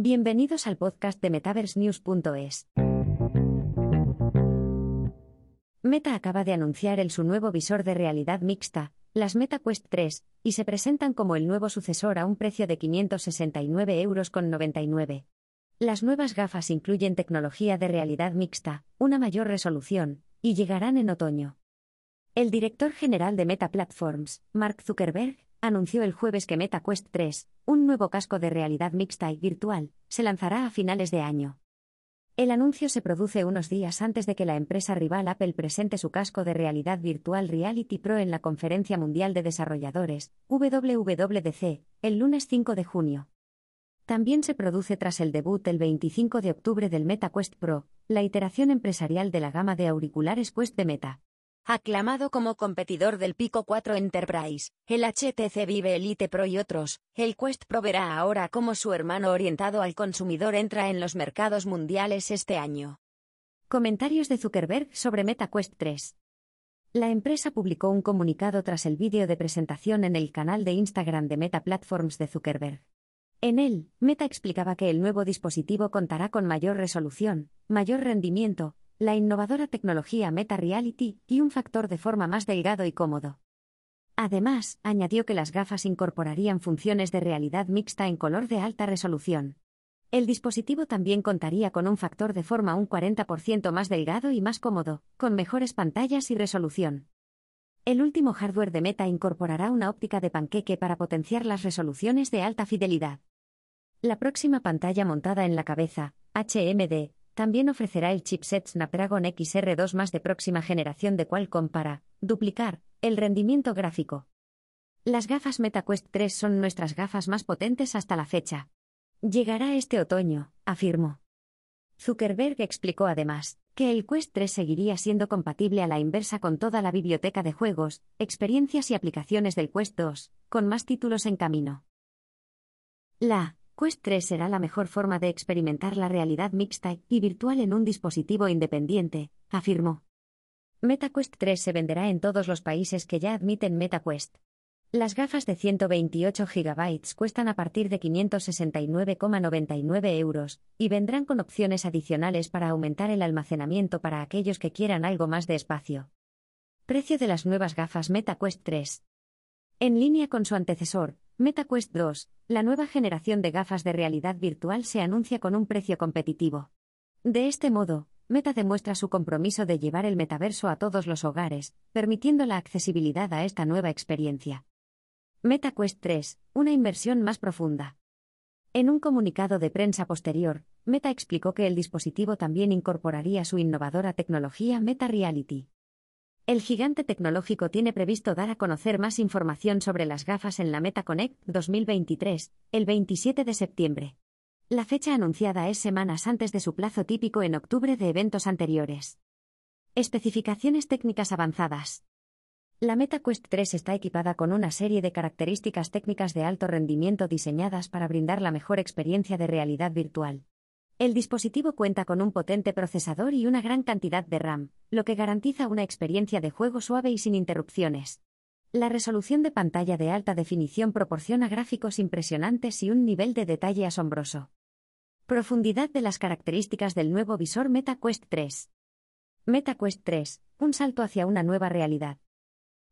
Bienvenidos al podcast de MetaverseNews.es. Meta acaba de anunciar el su nuevo visor de realidad mixta, las MetaQuest 3, y se presentan como el nuevo sucesor a un precio de 569 euros con 99. Las nuevas gafas incluyen tecnología de realidad mixta, una mayor resolución, y llegarán en otoño. El director general de Meta Platforms, Mark Zuckerberg, anunció el jueves que MetaQuest 3, un nuevo casco de realidad mixta y virtual, se lanzará a finales de año. El anuncio se produce unos días antes de que la empresa rival Apple presente su casco de realidad virtual Reality Pro en la Conferencia Mundial de Desarrolladores, WWDC, el lunes 5 de junio. También se produce tras el debut el 25 de octubre del MetaQuest Pro, la iteración empresarial de la gama de auriculares Quest de Meta. Aclamado como competidor del Pico 4 Enterprise, el HTC Vive Elite Pro y otros, el Quest Pro verá ahora cómo su hermano orientado al consumidor entra en los mercados mundiales este año. Comentarios de Zuckerberg sobre MetaQuest 3. La empresa publicó un comunicado tras el vídeo de presentación en el canal de Instagram de Meta Platforms de Zuckerberg. En él, Meta explicaba que el nuevo dispositivo contará con mayor resolución, mayor rendimiento, la innovadora tecnología Meta Reality y un factor de forma más delgado y cómodo. Además, añadió que las gafas incorporarían funciones de realidad mixta en color de alta resolución. El dispositivo también contaría con un factor de forma un 40% más delgado y más cómodo, con mejores pantallas y resolución. El último hardware de Meta incorporará una óptica de panqueque para potenciar las resoluciones de alta fidelidad. La próxima pantalla montada en la cabeza, HMD, también ofrecerá el chipset Snapdragon XR2 más de próxima generación de Qualcomm para duplicar el rendimiento gráfico. Las gafas MetaQuest 3 son nuestras gafas más potentes hasta la fecha. Llegará este otoño, afirmó. Zuckerberg explicó además que el Quest 3 seguiría siendo compatible a la inversa con toda la biblioteca de juegos, experiencias y aplicaciones del Quest 2, con más títulos en camino. La Quest 3 será la mejor forma de experimentar la realidad mixta y virtual en un dispositivo independiente, afirmó. MetaQuest 3 se venderá en todos los países que ya admiten MetaQuest. Las gafas de 128 GB cuestan a partir de 569,99 euros, y vendrán con opciones adicionales para aumentar el almacenamiento para aquellos que quieran algo más de espacio. Precio de las nuevas gafas MetaQuest 3. En línea con su antecesor, MetaQuest 2, la nueva generación de gafas de realidad virtual se anuncia con un precio competitivo. De este modo, Meta demuestra su compromiso de llevar el metaverso a todos los hogares, permitiendo la accesibilidad a esta nueva experiencia. MetaQuest 3, una inversión más profunda. En un comunicado de prensa posterior, Meta explicó que el dispositivo también incorporaría su innovadora tecnología Meta Reality. El gigante tecnológico tiene previsto dar a conocer más información sobre las gafas en la MetaConnect 2023, el 27 de septiembre. La fecha anunciada es semanas antes de su plazo típico en octubre de eventos anteriores. Especificaciones técnicas avanzadas. La MetaQuest 3 está equipada con una serie de características técnicas de alto rendimiento diseñadas para brindar la mejor experiencia de realidad virtual. El dispositivo cuenta con un potente procesador y una gran cantidad de RAM, lo que garantiza una experiencia de juego suave y sin interrupciones. La resolución de pantalla de alta definición proporciona gráficos impresionantes y un nivel de detalle asombroso. Profundidad de las características del nuevo visor MetaQuest 3. MetaQuest 3, un salto hacia una nueva realidad.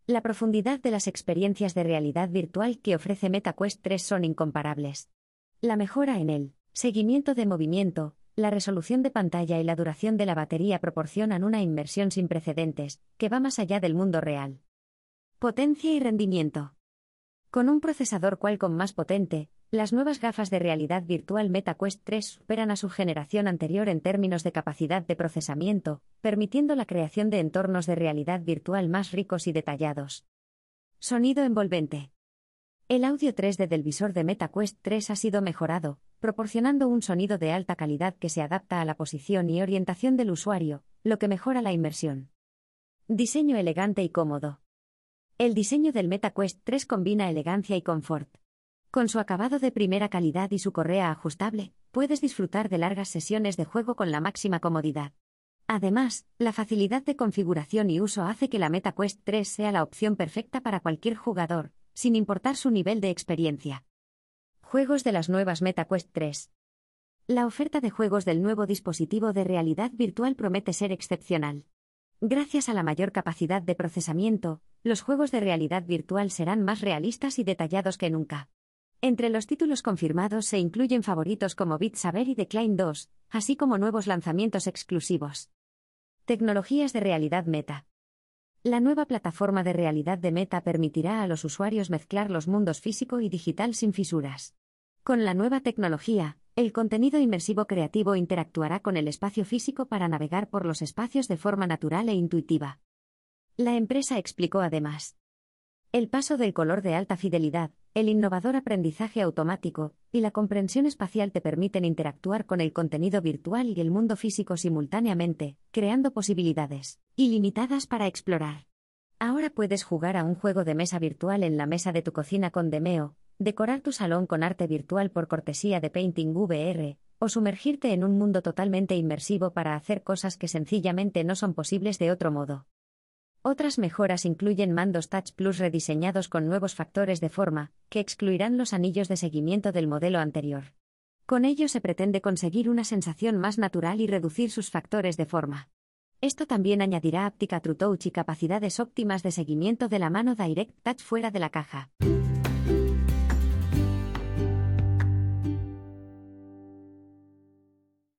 La profundidad de las experiencias de realidad virtual que ofrece MetaQuest 3 son incomparables. La mejora en él seguimiento de movimiento, la resolución de pantalla y la duración de la batería proporcionan una inmersión sin precedentes, que va más allá del mundo real. Potencia y rendimiento. Con un procesador Qualcomm más potente, las nuevas gafas de realidad virtual MetaQuest 3 superan a su generación anterior en términos de capacidad de procesamiento, permitiendo la creación de entornos de realidad virtual más ricos y detallados. Sonido envolvente. El audio 3D del visor de MetaQuest 3 ha sido mejorado, proporcionando un sonido de alta calidad que se adapta a la posición y orientación del usuario, lo que mejora la inmersión. Diseño elegante y cómodo. El diseño del MetaQuest 3 combina elegancia y confort. Con su acabado de primera calidad y su correa ajustable, puedes disfrutar de largas sesiones de juego con la máxima comodidad. Además, la facilidad de configuración y uso hace que la MetaQuest 3 sea la opción perfecta para cualquier jugador, sin importar su nivel de experiencia. Juegos de las nuevas MetaQuest 3. La oferta de juegos del nuevo dispositivo de realidad virtual promete ser excepcional. Gracias a la mayor capacidad de procesamiento, los juegos de realidad virtual serán más realistas y detallados que nunca. Entre los títulos confirmados se incluyen favoritos como Beat Saber y Decline 2, así como nuevos lanzamientos exclusivos. Tecnologías de realidad meta. La nueva plataforma de realidad de Meta permitirá a los usuarios mezclar los mundos físico y digital sin fisuras. Con la nueva tecnología, el contenido inmersivo creativo interactuará con el espacio físico para navegar por los espacios de forma natural e intuitiva. La empresa explicó además. El paso del color de alta fidelidad, el innovador aprendizaje automático y la comprensión espacial te permiten interactuar con el contenido virtual y el mundo físico simultáneamente, creando posibilidades ilimitadas para explorar. Ahora puedes jugar a un juego de mesa virtual en la mesa de tu cocina con Demeo, decorar tu salón con arte virtual por cortesía de Painting VR, o sumergirte en un mundo totalmente inmersivo para hacer cosas que sencillamente no son posibles de otro modo. Otras mejoras incluyen mandos Touch Plus rediseñados con nuevos factores de forma, que excluirán los anillos de seguimiento del modelo anterior. Con ello se pretende conseguir una sensación más natural y reducir sus factores de forma. Esto también añadirá áptica True Touch y capacidades óptimas de seguimiento de la mano Direct Touch fuera de la caja.